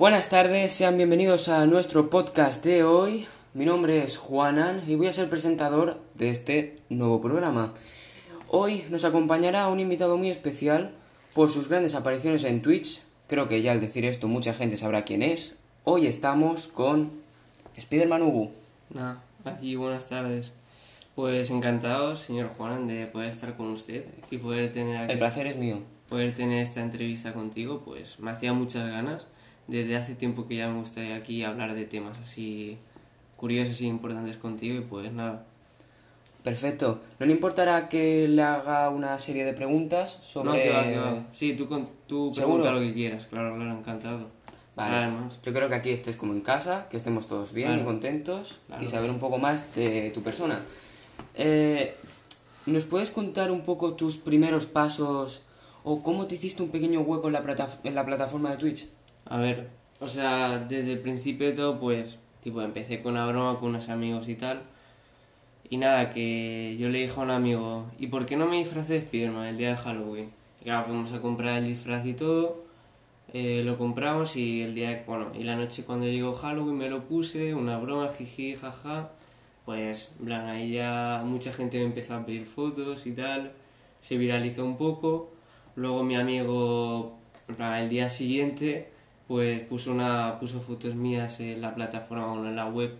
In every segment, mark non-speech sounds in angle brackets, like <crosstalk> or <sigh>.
Buenas tardes, sean bienvenidos a nuestro podcast de hoy. Mi nombre es Juanan y voy a ser presentador de este nuevo programa. Hoy nos acompañará un invitado muy especial por sus grandes apariciones en Twitch. Creo que ya al decir esto mucha gente sabrá quién es. Hoy estamos con Spiderman Ubu. Nada, aquí buenas tardes. Pues encantado, señor Juan, de poder estar con usted y poder tener aquí, El placer es mío. poder tener esta entrevista contigo. Pues me hacía muchas ganas. Desde hace tiempo que ya me gustaría aquí hablar de temas así curiosos y importantes contigo y pues nada. Perfecto. ¿No le importará que le haga una serie de preguntas sobre... No, que va, que va. Sí, tú, con, tú ¿Seguro? pregunta lo que quieras, claro, claro, encantado. Vale. Además, Yo creo que aquí estés como en casa, que estemos todos bien Claro. y contentos Claro. y saber un poco más de tu persona. Eh, ¿Nos puedes contar un poco tus primeros pasos o cómo te hiciste un pequeño hueco en la, plata- en la plataforma de Twitch? A ver, o sea, desde el principio de todo, pues, tipo, empecé con una broma con unos amigos y tal. Y nada, que yo le dije a un amigo, ¿y por qué no me disfrazé de Spiderman el día de Halloween? Y claro, fuimos a comprar el disfraz y todo, eh, lo compramos y el día, bueno, y la noche cuando llegó Halloween me lo puse, una broma, jiji, jaja. Pues, en plan, ahí ya mucha gente me empezó a pedir fotos y tal, se viralizó un poco. Luego mi amigo, el día siguiente, pues puso una puso fotos mías en la plataforma, bueno, en la web,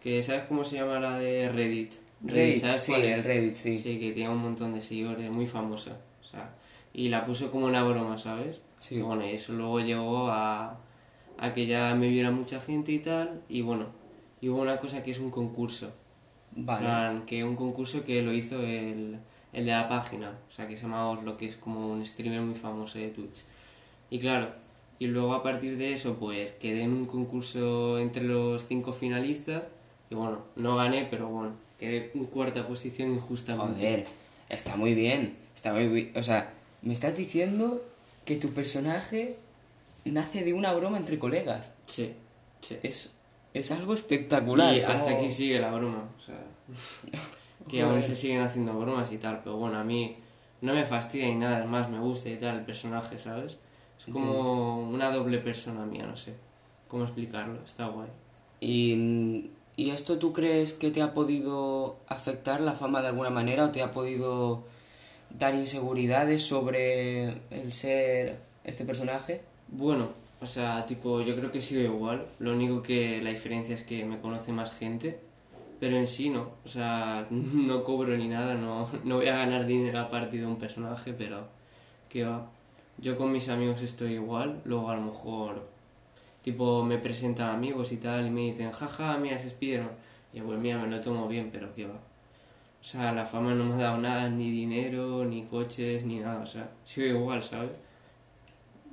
que ¿sabes cómo se llama la de Reddit? Reddit, ¿sabes sí, cuál es? el Reddit, sí. Sí, que tiene un montón de seguidores, muy famosa, o sea, y la puso como una broma, ¿sabes? Sí. Y bueno, y eso luego llegó a, a que ya me viera mucha gente y tal, y bueno, y hubo una cosa que es un concurso, Vale. plan, que un concurso que lo hizo el, el de la página, o sea, que se llama Oslo, que es como un streamer muy famoso de Twitch. Y claro, y luego a partir de eso, pues quedé en un concurso entre los cinco finalistas, y bueno, no gané, pero bueno, quedé en cuarta posición injustamente. Joder, está muy bien. Está muy bien. O sea, me estás diciendo que tu personaje nace de una broma entre colegas. Sí, sí. Es, es algo espectacular. Y hasta aquí sigue la broma, o sea, <laughs> que aún se siguen haciendo bromas y tal, pero bueno, a mí no me fastidia ni nada, es más, me gusta y tal el personaje, ¿sabes? Es como una doble persona mía, no sé cómo explicarlo, está guay. ¿Y, ¿Y esto tú crees que te ha podido afectar la fama de alguna manera o te ha podido dar inseguridades sobre el ser este personaje? Bueno, o sea, tipo, yo creo que sigo igual, lo único que la diferencia es que me conoce más gente, pero en sí no, o sea, <laughs> no cobro ni nada, no, no voy a ganar dinero a partir de un personaje, pero que va. Yo con mis amigos estoy igual, luego a lo mejor, tipo, me presentan amigos y tal y me dicen, jaja, mira, es Spiderman. Y pues mira, me lo tomo bien, pero que va. O sea, la fama no me ha dado nada, ni dinero, ni coches, ni nada, o sea, sigo igual, ¿sabes?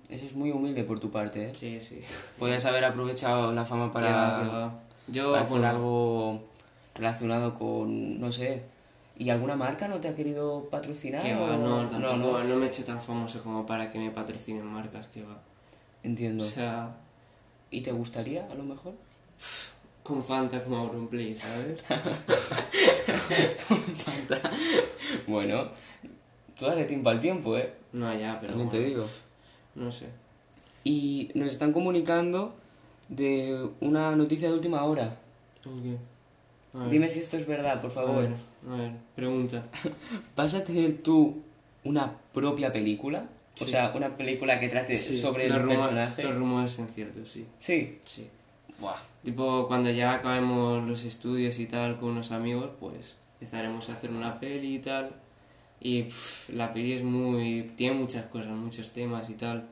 Eso es muy humilde por tu parte, ¿eh? Sí, sí. Podrías haber aprovechado la fama Que va, que para, va. Yo, para hacer algo relacionado con, no sé, ¿y alguna marca no te ha querido patrocinar? que va, o- no, tampoco, no, no, no, me he hecho tan famoso como para que me patrocinen marcas, que va. entiendo. O sea, ¿Y te gustaría, a lo mejor? con Fanta como Auronplay, ¿sabes? <laughs> bueno, tú dale tiempo al tiempo, ¿eh? No, ya, pero También te digo. No sé. Y nos están comunicando de una noticia de última hora. ¿Con qué? Dime si esto es verdad, por a favor. ver, a ver, pregunta. <laughs> ¿Vas a tener tú una propia película? O Sí. sea, una película que trate Sí, sobre los el rumores- personaje. Los rumores son ciertos, sí. Sí. Sí. Buah. Tipo, cuando ya acabemos los estudios y tal con unos amigos, pues empezaremos a hacer una peli y tal. Y pff, la peli es muy. tiene muchas cosas, muchos temas y tal.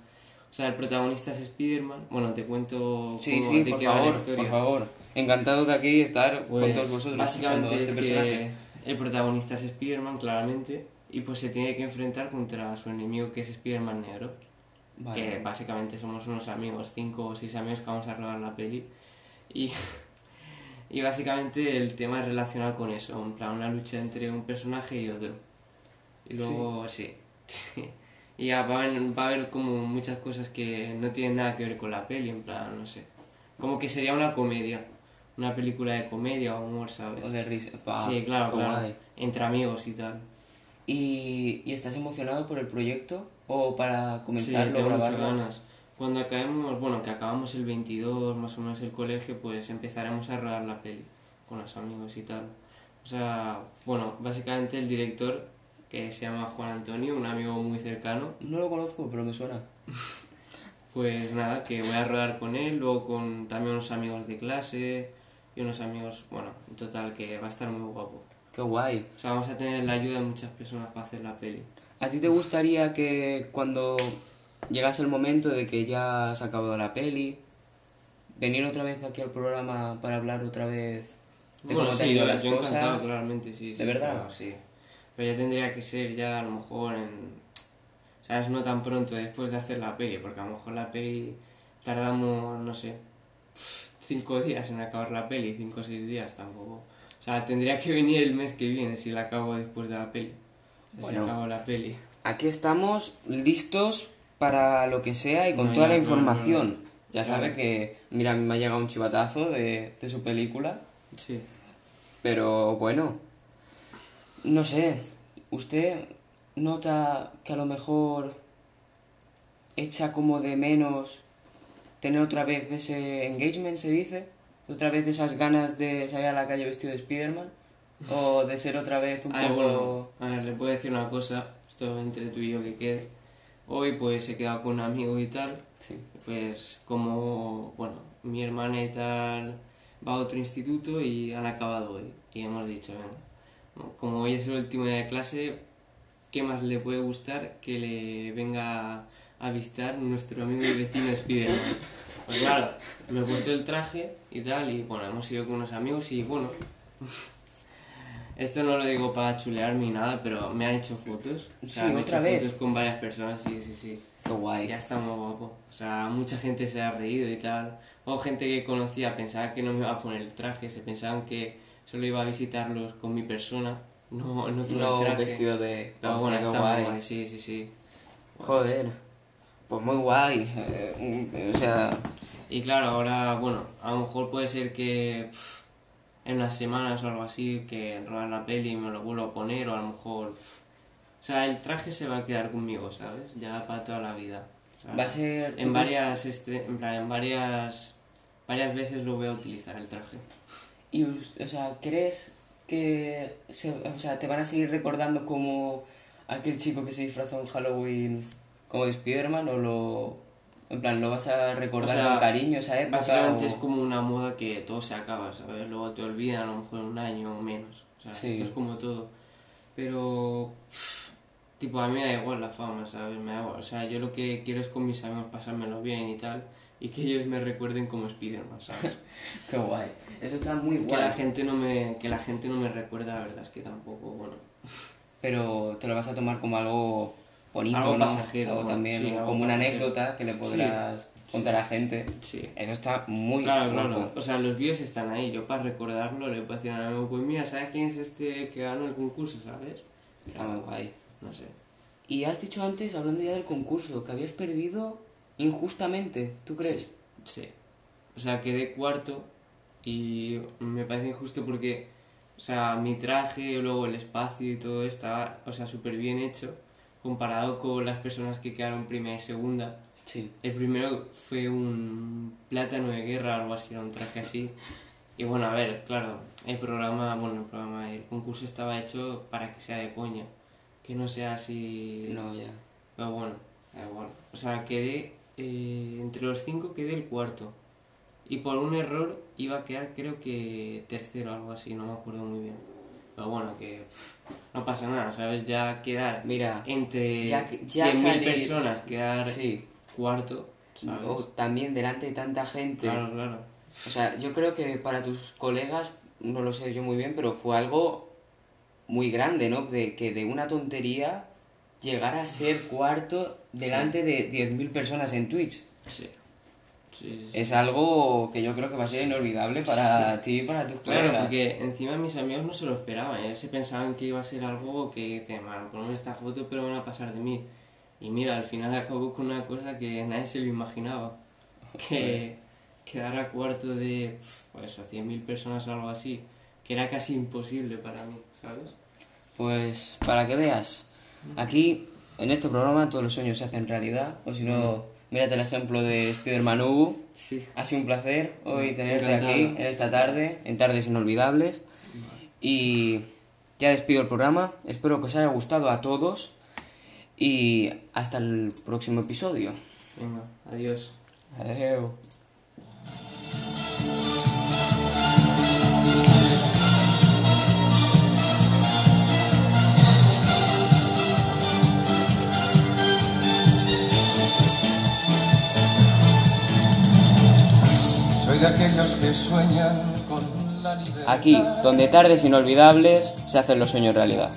O sea, el protagonista es Spider-Man. Bueno, te cuento Sí, cómo- sí, de por qué va la favor, historia. por favor. Encantado de aquí estar Pues, con todos vosotros básicamente este es que el protagonista es Spider-Man, claramente. Y pues se tiene que enfrentar contra su enemigo que es Spider-Man negro. Vale. que básicamente somos unos amigos, cinco o seis amigos que vamos a rodar la peli. Y, <laughs> y básicamente el tema es relacionado con eso, en plan una lucha entre un personaje y otro. Y luego, sí. <laughs> y ya va a, haber, va a haber como muchas cosas que no tienen nada que ver con la peli, en plan, no sé. Como que sería una comedia, una película de comedia o humor, ¿sabes? O de risa. Pa, sí, claro, claro. guay. Entre amigos y tal. ¿Y, ¿Y estás emocionado por el proyecto? ¿O para Sí, comenzarlo, tengo muchas ganas. cuando acabemos, bueno, que acabamos el 22 más o menos el colegio, pues empezaremos a rodar la peli con los amigos y tal. O sea, bueno, básicamente el director, que se llama Juan Antonio, un amigo muy cercano, No lo conozco, pero me suena. <laughs> pues nada, que voy a rodar con él, luego con también unos amigos de clase y unos amigos, bueno, en total que va a estar muy guapo. Qué guay. O sea, vamos a tener la ayuda de muchas personas para hacer la peli. ¿A ti te gustaría que cuando llegase el momento de que ya has acabado la peli, venir otra vez aquí al programa para hablar otra vez de Bueno, cómo te sí, ido yo, las yo cosas? claramente, sí. ¿De sí, verdad? sí. Pero ya tendría que ser ya a lo mejor en... ¿Sabes? No tan pronto después de hacer la peli, porque a lo mejor la peli tardamos, no sé, cinco días en acabar la peli, cinco o seis días tampoco. O sea, tendría que venir el mes que viene si la acabo después de la peli. O sea, Bueno. Si acabo la peli. Aquí estamos listos para lo que sea y con No, toda ya, la información. no, no. Ya Claro. sabe que, mira, me ha llegado un chivatazo de, de su película, Sí. pero bueno, no sé, ¿usted nota que a lo mejor echa como de menos tener otra vez ese engagement, se dice? ¿Otra vez esas ganas de salir a la calle vestido de Spiderman? ¿O de ser otra vez un <laughs> A ver, poco... bueno, a ver, le puedo decir una cosa, esto entre tú y yo que quede. Hoy pues he quedado con un amigo y tal, Sí. pues como, bueno, mi hermana y tal va a otro instituto y han acabado hoy. Y hemos dicho, venga, como hoy es el último día de clase, ¿qué más le puede gustar que le venga a visitar nuestro amigo y vecino Spiderman? Pues claro, me he puesto el traje y tal, y bueno, hemos ido con unos amigos y bueno, esto no lo digo para chulear ni nada, pero me han hecho fotos. O sea, Sí, me he otra hecho vez. fotos con varias personas, sí, sí, sí. Qué guay. Ya está muy guapo. O sea, mucha gente se ha reído y tal. O gente que conocía pensaba que no me iba a poner el traje, se pensaban que solo iba a visitarlos con mi persona, no, no con No el traje. vestido de... Hostia, bueno, está guay. guay, sí, sí, sí. Joder. Pues muy guay. eh, o sea, Y claro, ahora, bueno, a lo mejor puede ser que pff, en unas semanas o algo así, que rodar la peli y me lo vuelvo a poner, o a lo mejor. pff, o sea, el traje se va a quedar conmigo, ¿sabes? Ya para toda la vida. Sea, va a ser... ¿tú En varias, este, en plan, en varias, varias veces lo voy a utilizar el traje. Y, o sea, ¿crees que se, o sea, te van a seguir recordando como aquel chico que se disfrazó en Halloween como de Spider-Man o lo... En plan, ¿lo vas a recordar O sea, con cariño esa época? Básicamente o- es como una moda que todo se acaba, ¿sabes? Luego te olvidan a lo mejor un año o menos. O sea, Sí. esto es como todo. Pero, pff, tipo, a mí me da igual la fama, ¿sabes? Me da igual. O sea, yo lo que quiero es con mis amigos pasármelo bien y tal. Y que ellos me recuerden como Spiderman, ¿sabes? <laughs> Qué guay. Eso está muy que guay. la gente no me que la gente no me recuerda, la verdad es que tampoco, bueno. Pero te lo vas a tomar como algo bonito, Algo ¿no? pasajero, también Sí, algo como una pasajero. anécdota que le podrás contar a gente. Sí. Eso está muy Claro, guapo. claro. O sea, los vídeos están ahí. Yo para recordarlo le puedo decir a mi pues mira, ¿sabes quién es este que ganó el concurso, sabes? Está muy guay. No sé. Y has dicho antes, hablando ya del concurso, que habías perdido injustamente, ¿tú crees? Sí. O sea, quedé cuarto y me parece injusto porque, o sea, mi traje, luego el espacio y todo estaba, o sea, súper bien hecho comparado con las personas que quedaron primera y segunda. Sí. El primero fue un plátano de guerra, algo así, era un traje así. Y bueno, a ver, claro, el programa, bueno, el programa, el concurso estaba hecho para que sea de coña, que no sea así... No, ya. Pero bueno, da igual. O sea, quedé, eh, entre los cinco quedé el cuarto. Y por un error iba a quedar creo que tercero o algo así, no me acuerdo muy bien. Pero bueno, que pff, no pasa nada, ¿sabes? Ya quedar Mira, entre Ya ya 100.000 salir- personas, quedar sí. cuarto, ¿sabes? O también delante de tanta gente. Claro, claro. O sea, yo creo que para tus colegas, no lo sé yo muy bien, pero fue algo muy grande, ¿no? De que de una tontería llegar a ser cuarto delante de 10.000 personas en Twitch. Sí. Sí, sí, sí. Es algo que yo creo que va a ser inolvidable para ti y para tus Claro, colegas. porque encima mis amigos no se lo esperaban, ellos se pensaban que iba a ser algo que decían, bueno, ponme esta foto pero van a pasar de mí. Y mira, al final acabó con una cosa que nadie se lo imaginaba. Que quedara cuarto de, pues eso, 100.000 personas o algo así, que era casi imposible para mí, ¿sabes? Pues para que veas, aquí en este programa todos los sueños se hacen realidad, o si no, Mírate el ejemplo de Spider-Man. Sí. Ha sido un placer hoy tenerte Encantado. aquí en esta tarde, en Tardes Inolvidables. Y ya despido el programa. Espero que os haya gustado a todos. Y hasta el próximo episodio. Venga, adiós. Adiós. Aquí, donde tardes inolvidables se hacen los sueños realidad.